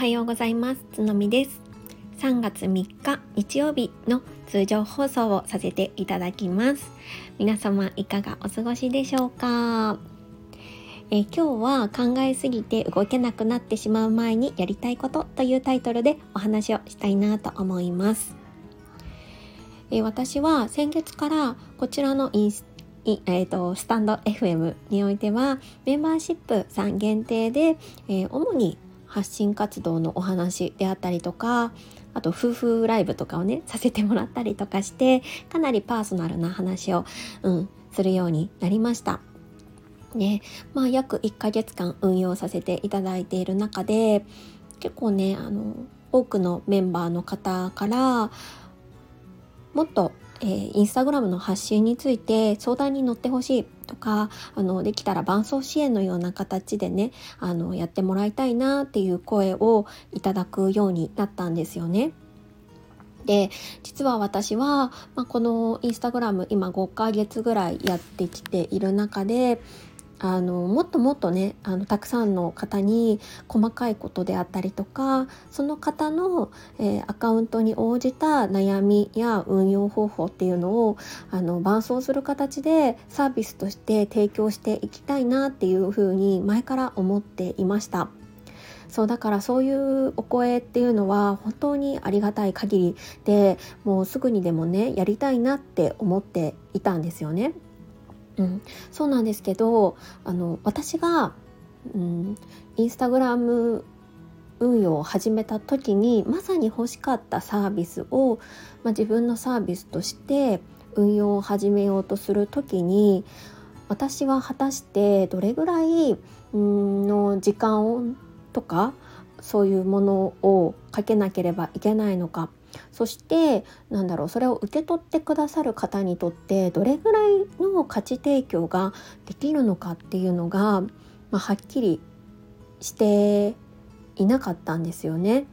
はようございます。つのみです。3月3日日曜日の通常放送をさせていただきます。皆様いかがお過ごしでしょうか？え今日は考えすぎて動けなくなってしまう前にやりたいことというタイトルでお話をしたいなと思います。え私は先月からこちらのインスえーと、スタンド FM においてはメンバーシップさん限定で、えー、主に発信活動のお話であったりとかあと夫婦ライブとかをねさせてもらったりとかしてかなりパーソナルな話を、うん、するようになりました。ねまあ、約1ヶ月間運用させていただいている中で結構ねあの多くのメンバーの方からもっと、えー、インスタグラムの発信について相談に乗ってほしいとかあのできたら伴走支援のような形でねあのやってもらいたいなっていう声をいただくようになったんですよね。で実は私は、まあ、このインスタグラム今5ヶ月ぐらいやってきている中であのもっともっとねあのたくさんの方に細かいことであったりとかその方の、えー、アカウントに応じた悩みや運用方法っていうのをあの伴走する形でサービスとして提供していきたいなっていうふうに前から思っていました。そうだからそういうお声っていうのは本当にありがたい限りでもうすぐにでもねやりたいなって思っていたんですよね。うん、そうなんですけどあの私が、うん、インスタグラム運用を始めた時にまさに欲しかったサービスを、まあ、自分のサービスとして運用を始めようとする時に私は果たしてどれぐらいの時間をとかそういうものをかけなければいけないのかそしてなんだろうそれを受け取ってくださる方にとってどれぐらいの価値提供ができるのかっていうのが、まあ、はっきりしていなかったんですよね。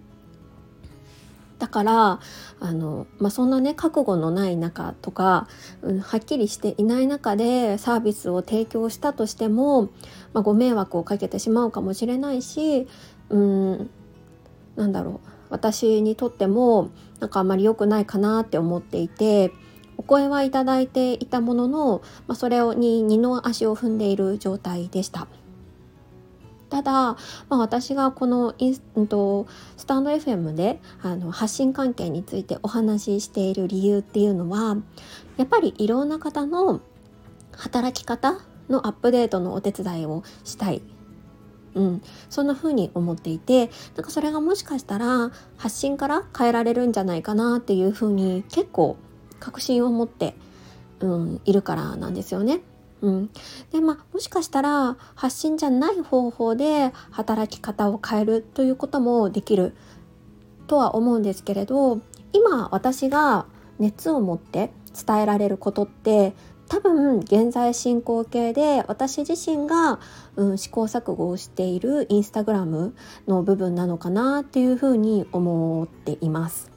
だからあの、まあ、そんなね覚悟のない中とか、うん、はっきりしていない中でサービスを提供したとしても、まあ、ご迷惑をかけてしまうかもしれないしうんなんだろう私にとってもなんかあまり良くないかなって思っていてお声はいただいていたものの、まあ、それに二の足を踏んでいる状態でした。ただ、まあ、私がこのインスとスタンド FM であの発信関係についてお話ししている理由っていうのはやっぱりいろんな方の働き方のアップデートのお手伝いをしたいうん、そんな風に思っていてなんかそれがもしかしたら発信から変えられるんじゃないかなっていう風に結構確信を持って、うん、いるからなんですよね。うん、でまあもしかしたら発信じゃない方法で働き方を変えるということもできるとは思うんですけれど今私が熱を持って伝えられることって多分現在進行形で私自身が、うん、試行錯誤をしているインスタグラムの部分なのかなっていうふうに思っています。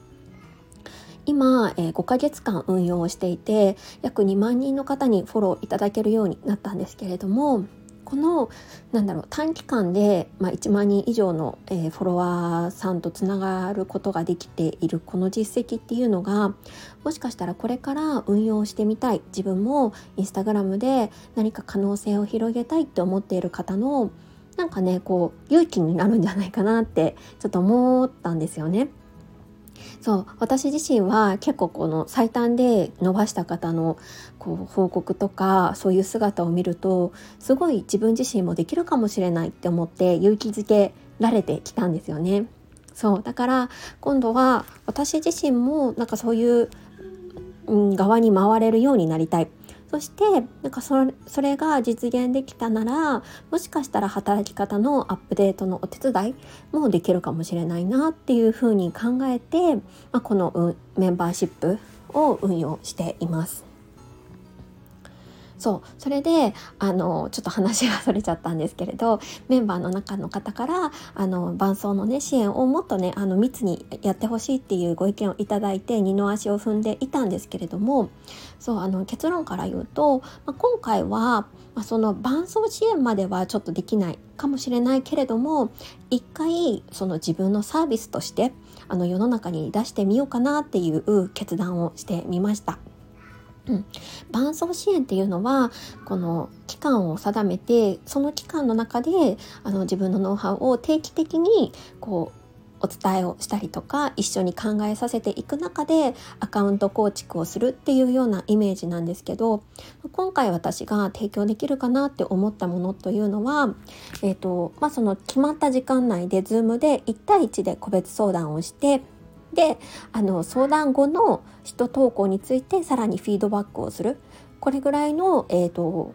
今、えー、5ヶ月間運用をしていて約2万人の方にフォローいただけるようになったんですけれどもこのなんだろう短期間で、まあ、1万人以上の、えー、フォロワーさんとつながることができているこの実績っていうのがもしかしたらこれから運用してみたい自分もインスタグラムで何か可能性を広げたいって思っている方のなんかねこう勇気になるんじゃないかなってちょっと思ったんですよね。そう私自身は結構この最短で伸ばした方のこう報告とかそういう姿を見るとすごい自分自身もできるかもしれないって思って勇気づけられてきたんですよね。そうだから今度は私自身もなんかそういう、うん、側に回れるようになりたいそしてなんかそれが実現できたならもしかしたら働き方のアップデートのお手伝いもできるかもしれないなっていうふうに考えて、まあ、この、メンバーシップを運用しています。そうそれであのちょっと話がそれちゃったんですけれどメンバーの中の方からあの伴奏のね支援をもっとねあの密にやってほしいっていうご意見をいただいて二の足を踏んでいたんですけれどもそうあの結論から言うと、まあ、今回は、まあ、その伴奏支援まではちょっとできないかもしれないけれども一回その自分のサービスとしてあの世の中に出してみようかなっていう決断をしてみました。うん、伴走支援っていうのはこの期間を定めてその期間の中であの自分のノウハウを定期的にこうお伝えをしたりとか一緒に考えさせていく中でアカウント構築をするっていうようなイメージなんですけど今回私が提供できるかなって思ったものというのは、えーとまあ、その決まった時間内で Zoom で1対1で個別相談をしてであの相談後の人投稿についてさらにフィードバックをするこれぐらいの、えーと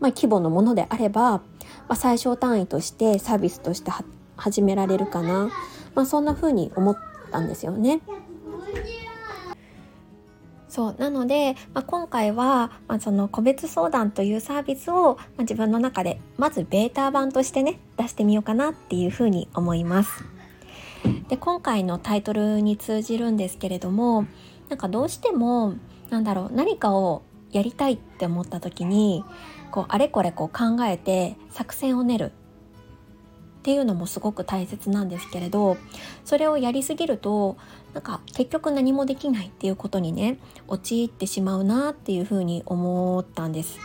まあ、規模のものであれば、まあ、最小単位としてサービスとして始められるかな、まあ、そんな風に思ったんですよね。そうなので、まあ、今回は、まあ、その個別相談というサービスを、まあ、自分の中でまずベータ版としてね出してみようかなっていうふうに思います。で今回のタイトルに通じるんですけれどもなんかどうしてもなんだろう何かをやりたいって思った時にこうあれこれこう考えて作戦を練るっていうのもすごく大切なんですけれどそれをやりすぎるとなんか結局何もできないっていうことにね陥ってしまうなっていうふうに思ったんです。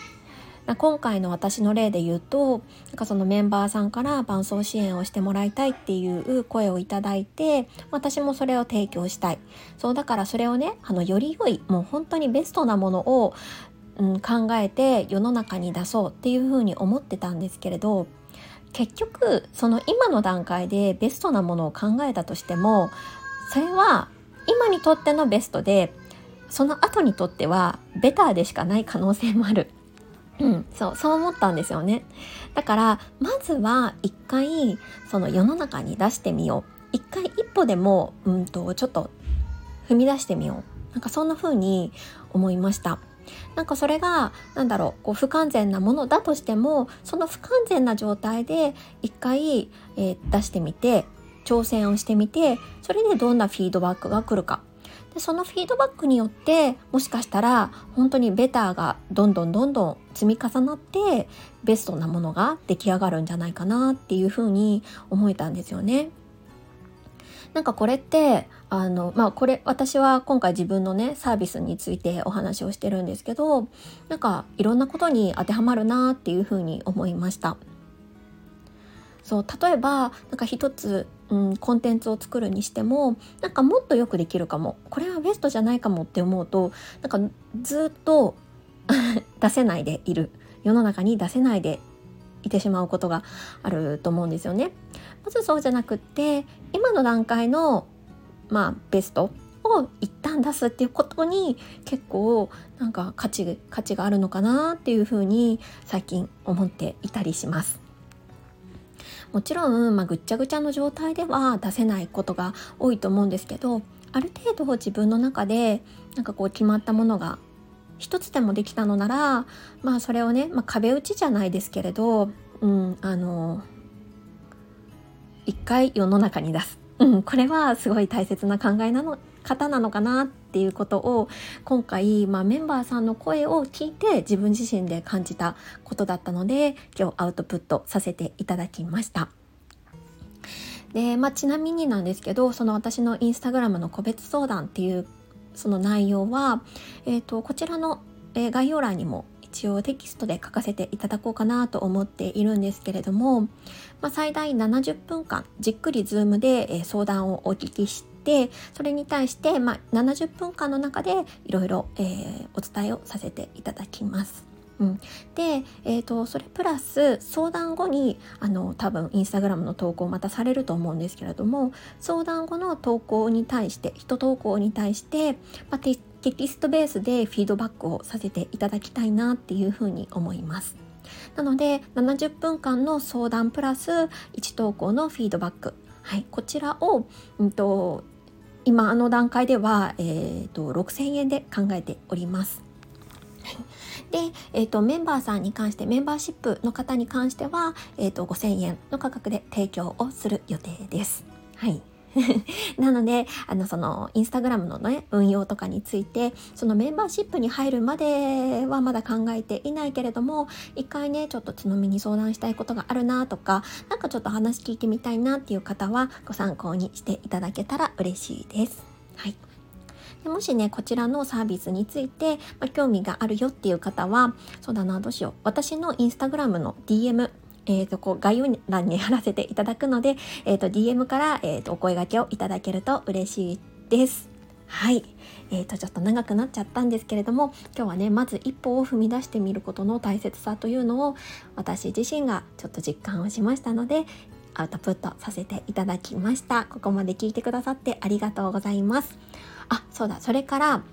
今回の私の例で言うとなんかそのメンバーさんから伴走支援をしてもらいたいっていう声をいただいて私もそれを提供したい。そうだからそれをねあのより良いもう本当にベストなものを、うん、考えて世の中に出そうっていうふうに思ってたんですけれど結局その今の段階でベストなものを考えたとしてもそれは今にとってのベストでその後にとってはベターでしかない可能性もある。うん、そうそう思ったんですよね。だからまずは一回その世の中に出してみよう。一回一歩でもうんとちょっと踏み出してみよう。なんかそんな風に思いました。なんかそれが何だろうこう不完全なものだとしてもその不完全な状態で一回、えー、出してみて挑戦をしてみてそれでどんなフィードバックが来るか。でそのフィードバックによってもしかしたら本当にベターがどんどんどんどん積み重なってベストなものが出来上がるんじゃないかなっていうふうに思えたんですよね。なんかこれってあのまあこれ私は今回自分のねサービスについてお話をしてるんですけどなんかいろんなことに当てはまるなっていうふうに思いました。そう例えばなんか一つ、うん、コンテンツを作るにしてもなんかもっとよくできるかもこれはベストじゃないかもって思うとなんかずっと 出せないでいる世の中に出せないでいてしまうことがあると思うんですよね。まずそうじゃなくって今の段階のまあベストを一旦出すっていうことに結構なんか価値価値があるのかなっていうふうに最近思っていたりします。もちろん、まあ、ぐっちゃぐちゃの状態では出せないことが多いと思うんですけどある程度自分の中でなんかこう決まったものが一つでもできたのならまあそれをね、まあ、壁打ちじゃないですけれど、うん、あの一回世の中に出す、うん、これはすごい大切な考えなの方なのかなっっていうことを今回、まあ、メンバーさんの声を聞いて自分自身で感じたことだったので今日アウトプットさせていただきました。で、まあ、ちなみになんですけどその私のインスタグラムの個別相談っていうその内容は、えーと、こちらの、えー、概要欄にも一応テキストで書かせていただこうかなと思っているんですけれども、まあ、最大70分間じっくり Zoom で、え、相談をお聞きしてそれに対して、まあ、70分間の中でいろいろお伝えをさせていただきます。うん、で、えーと、それプラス相談後にあの多分インスタグラムの投稿またされると思うんですけれども相談後の投稿に対して人投稿に対して、まあ、テキストベースでフィードバックをさせていただきたいなっていうふうに思います。なので70分間の相談プラス1投稿のフィードバック、はい、こちらを、うんと、今あの段階では、えーと6000円で考えております。で、えーと、メンバーさんに関してメンバーシップの方に関しては、えーと、と5000円の価格で提供をする予定です。はい なのであのそのインスタグラムのね運用とかについてそのメンバーシップに入るまではまだ考えていないけれども一回ねちょっとつのみに相談したいことがあるなとか何かちょっと話聞いてみたいなっていう方はご参考にしていただけたら嬉しいです。はいでもしねこちらのサービスについて、まあ、興味があるよっていう方はそうだなどうしよう私のインスタグラムの DM えー、とこう概要欄に貼らせていただくので、えー、と DM から、えー、とお声がけをいただけると嬉しいです。はい。えー、とちょっと長くなっちゃったんですけれども今日はねまず一歩を踏み出してみることの大切さというのを私自身がちょっと実感をしましたのでアウトプットさせていただきましたここまで聞いてくださってありがとうございますあそうだそれから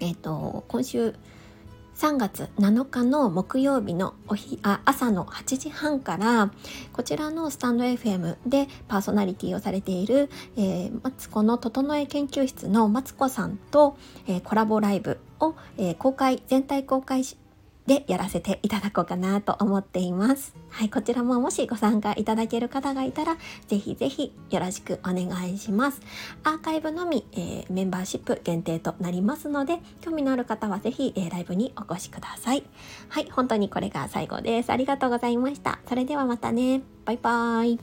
えっ、ー、と今週3月7日の木曜日の朝の8時半からこちらのスタンド FM でパーソナリティをされている、えー、マツコの整え研究室のマツコさんと、えー、コラボライブを、えー、公開全体公開しでやらせていただこうかなと思っています。はい、こちらももしご参加いただける方がいたら、ぜひぜひよろしくお願いします。アーカイブのみ、えー、メンバーシップ限定となりますので、興味のある方はぜひ、えー、ライブにお越しください。はい、本当にこれが最後です。ありがとうございました。それではまたね。バイバーイ。